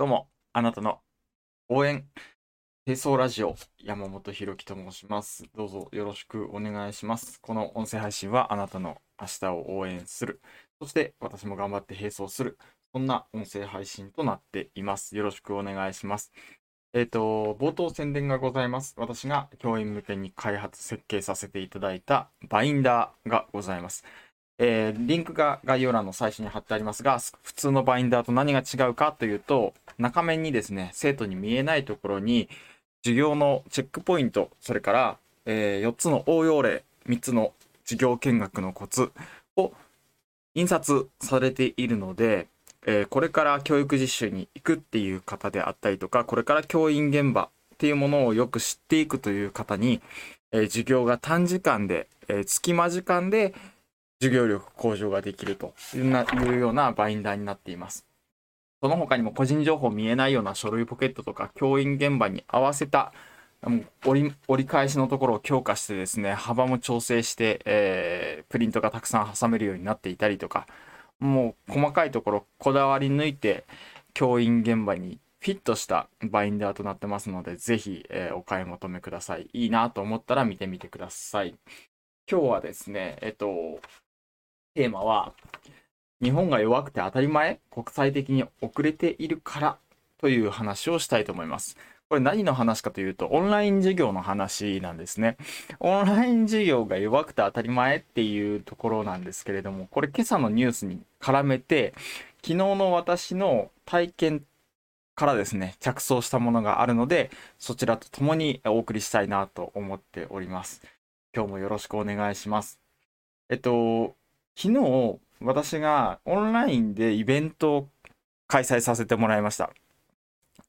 どうも、あなたの応援、清掃ラジオ、山本博樹と申します。どうぞよろしくお願いします。この音声配信はあなたの明日を応援する、そして私も頑張って並走する、そんな音声配信となっています。よろしくお願いします。えっ、と、冒頭宣伝がございます。私が教員向けに開発、設計させていただいたバインダーがございます。えーリンクが概要欄の最初に貼ってありますが、普通のバインダーと何が違うかというと、中面にですね、生徒に見えないところに、授業のチェックポイント、それから、え4つの応用例、3つの授業見学のコツを印刷されているので、えーこれから教育実習に行くっていう方であったりとか、これから教員現場っていうものをよく知っていくという方に、えー授業が短時間で、えー隙間時間で授業力向上ができると。いうようなバインダーになっています。その他にも個人情報見えないような書類ポケットとか教員現場に合わせた折り折り返しのところを強化してですね幅も調整して、えープリントがたくさん挟めるようになっていたりとかもう細かいところこだわり抜いて教員現場にフィットしたバインダーとなってますのでぜひ、えーお買い求めください。いいなと思ったら見てみてください。今日はですねえっとテーマは日本が弱くて当たり前国際的に遅れているからという話をしたいと思います。これ何の話かというとオンライン授業の話なんですね。オンライン授業が弱くて当たり前っていうところなんですけれどもこれ今朝のニュースに絡めて昨日の私の体験からですね着想したものがあるのでそちらと共にお送りしたいなと思っております。今日もよろしくお願いします。えっと昨日私がオンラインでイベントを開催させてもらいました。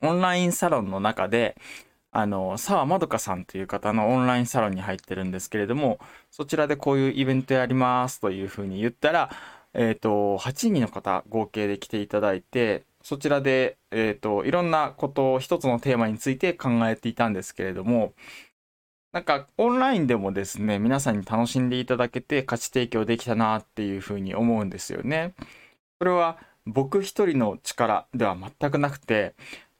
オンラインサロンの中であの澤まどかさんという方のオンラインサロンに入ってるんですけれどもそちらでこういうイベントやりますというふうに言ったらえっ、と8人の方合計で来ていただいてそちらで、えー、といろんなことを一つのテーマについて考えていたんですけれどもなんかオンラインでもですね皆さんに楽しんでいただけて価値提供できたなっていうふうに思うんですよね。これは僕一人の力では全くなくて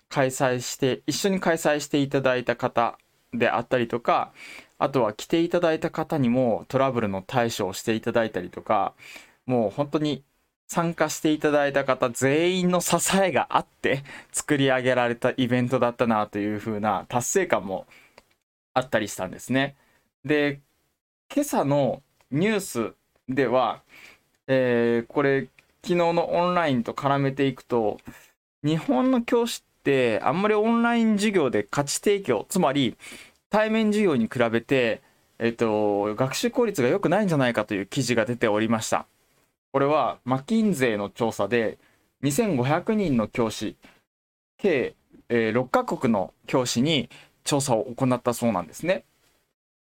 開催して一緒に開催していただいた方であったりとかあとは来ていただいた方にもトラブルの対処をしていただいたりとかもう本当に参加していただいた方全員の支えがあって作り上げられたイベントだったなというふうな達成感もあったりしたんですね。で今朝のニュースでは、えーこれ昨日のオンラインと絡めていくと日本の教師ってあんまりオンライン授業で価値提供つまり対面授業に比べて、えっと、学習効率が良くないんじゃないかという記事が出ておりました。これはマキンゼの調査で2500人の教師計、えー6カ国の教師に調査を行ったそうなんですね。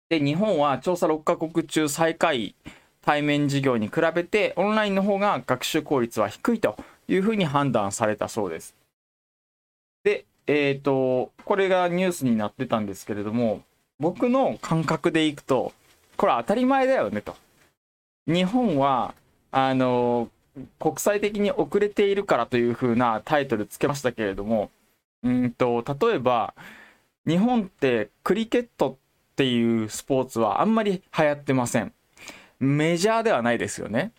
で日本は調査6カ国中最下位対面授業に比べてオンラインの方が学習効率は低いというふうに判断されたそうです。で、えっ、と、これがニュースになってたんですけれども、僕の感覚でいくと、これ当たり前だよねと。日本は、あの、国際的に遅れているからというふうなタイトルつけましたけれども、うんと、例えば、日本ってクリケットっていうスポーツはあんまり流行ってません。メジャーではないですよね。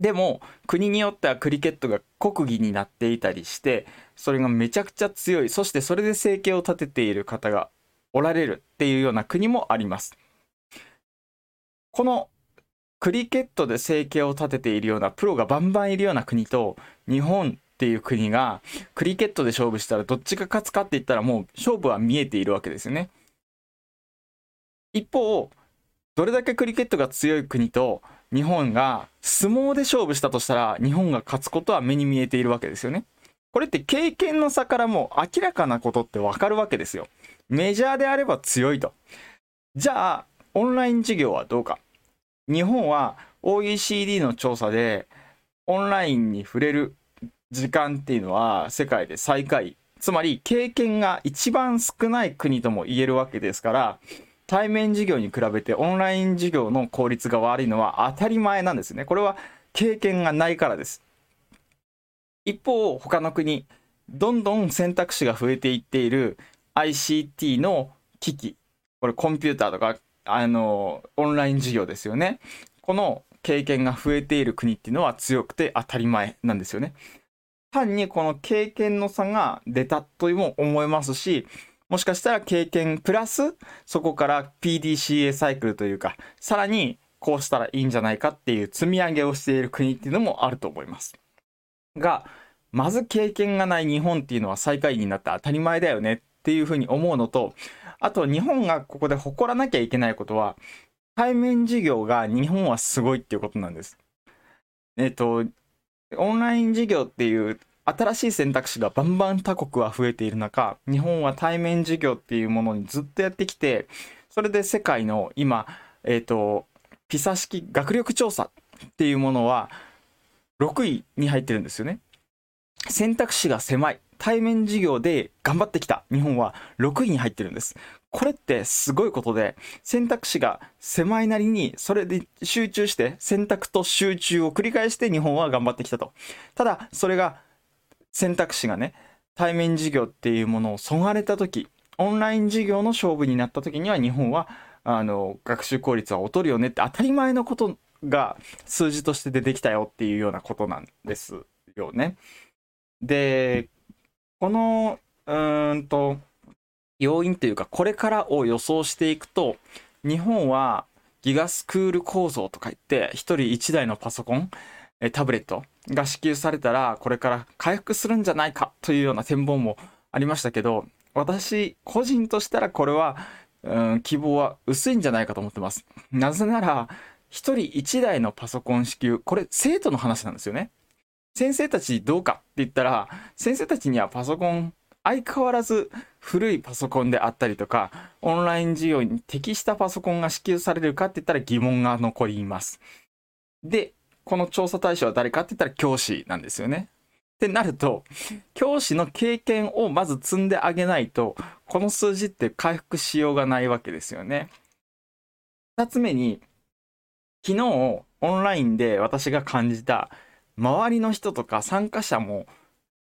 でも国によってはクリケットが国技になっていたりしてそれがめちゃくちゃ強いそしてそれで生計を立てている方がおられるっていうような国もあります。このクリケットで生計を立てているようなプロがバンバンいるような国と日本っていう国がクリケットで勝負したらどっちが勝つかって言ったらもう勝負は見えているわけですよね。一方どれだけクリケットが強い国と日本が相撲で勝負したとしたら日本が勝つことは目に見えているわけですよね。これって経験の差からもう明らかなことってわかるわけですよ。メジャーであれば強いと。じゃあオンライン授業はどうか。日本は OECD の調査でオンラインに触れる時間っていうのは世界で最下位。つまり経験が一番少ない国とも言えるわけですから対面授業に比べてオンライン授業の効率が悪いのは当たり前なんですね。これは経験がないからです。一方、他の国、どんどん選択肢が増えていっている ICT の機器、これコンピューターとか、あの、オンライン授業ですよね。この経験が増えている国っていうのは強くて当たり前なんですよね。単にこの経験の差が出たとも思えますし、もしかしたら経験プラス、そこから PDCA サイクルというか、さらにこうしたらいいんじゃないかっていう積み上げをしている国っていうのもあると思います。が、まず経験がない日本っていうのは最下位になって当たり前だよねっていうふうに思うのと、あと日本がここで誇らなきゃいけないことは、対面授業が日本はすごいっていうことなんです。えっと、オンライン授業っていう新しい選択肢がバンバン他国は増えている中、日本は対面授業っていうものにずっとやってきて、それで世界の今、えっ、と、ピサ式学力調査っていうものは6位に入ってるんですよね。選択肢が狭い。対面授業で頑張ってきた日本は6位に入ってるんです。これってすごいことで、選択肢が狭いなりに、それで集中して、選択と集中を繰り返して日本は頑張ってきたと。ただ、それが、選択肢がね、対面授業っていうものをそがれた時、オンライン授業の勝負になった時には日本は、あの、学習効率は劣るよねって当たり前のことが数字として出てきたよっていうようなことなんですよね。で、この、うんと、要因というか、これからを予想していくと、日本はギガスクール構造とか言って、1人1台のパソコン、タブレットが支給されたら、これから回復するんじゃないかというような展望もありましたけど、私個人としたらこれは、うん、希望は薄いんじゃないかと思ってます。なぜなら、1人1台のパソコン支給、これ生徒の話なんですよね。先生たちどうかって言ったら、先生たちにはパソコン相変わらず古いパソコンであったりとか、オンライン授業に適したパソコンが支給されるかって言ったら疑問が残ります。で、この調査対象は誰かって言ったら教師なんですよね。ってなると、教師の経験をまず積んであげないと、この数字って回復しようがないわけですよね。二つ目に、昨日オンラインで私が感じた周りの人とか参加者も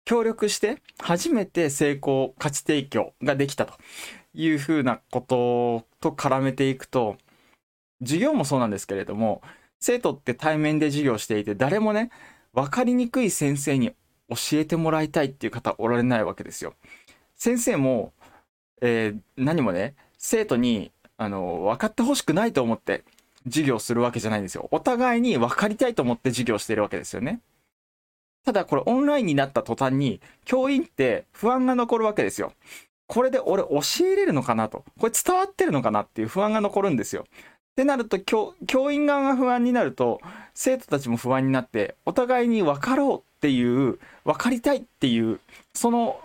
協力して初めて成功価値提供ができたというふうなことと絡めていくと授業もそうなんですけれども生徒って対面で授業していて誰もね分かりにくい先生に教えてもらいたいっていう方おられないわけですよ。先生も、えー、何もね生徒にあの分かってほしくないと思って授業するわけじゃないんですよ。お互いに分かりたいと思って授業してるわけですよね。ただこれオンラインになった途端に教員って不安が残るわけですよ。これで俺教えれるのかなと。これ伝わってるのかなっていう不安が残るんですよ。ってなると教員側が不安になると生徒たちも不安になってお互いに分かろうっていう分かりたいっていうその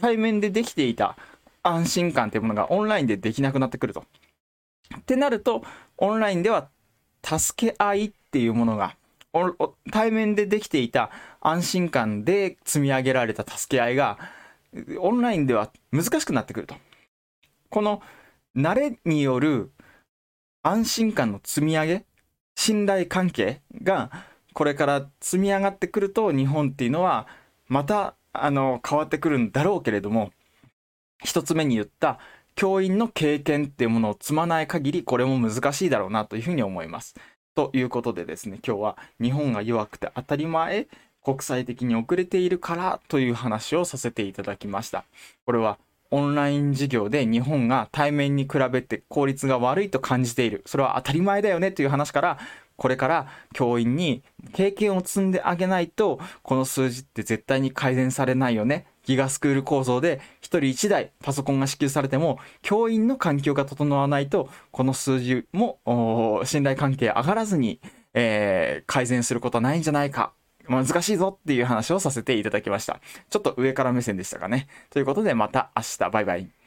対面でできていた安心感っていうものがオンラインでできなくなってくると。ってなるとオンラインでは助け合いっていうものが対面でできていた安心感で積み上げられた助け合いがオンラインでは難しくなってくると。この慣れによる安心感の積み上げ、信頼関係がこれから積み上がってくると日本っていうのはまたあの変わってくるんだろうけれども一つ目に言った教員の経験っていうものを積まない限りこれも難しいだろうなというふうに思います。ということでですね、今日は日本が弱くて当たり前、国際的に遅れているからという話をさせていただきました。これはオンライン授業で日本が対面に比べて効率が悪いと感じている。それは当たり前だよねという話から、これから教員に経験を積んであげないと、この数字って絶対に改善されないよね。ギガスクール構造で1人1台パソコンが支給されても教員の環境が整わないとこの数字も信頼関係上がらずに、えー、改善することはないんじゃないか。難しいぞっていう話をさせていただきました。ちょっと上から目線でしたかね。ということでまた明日。バイバイ。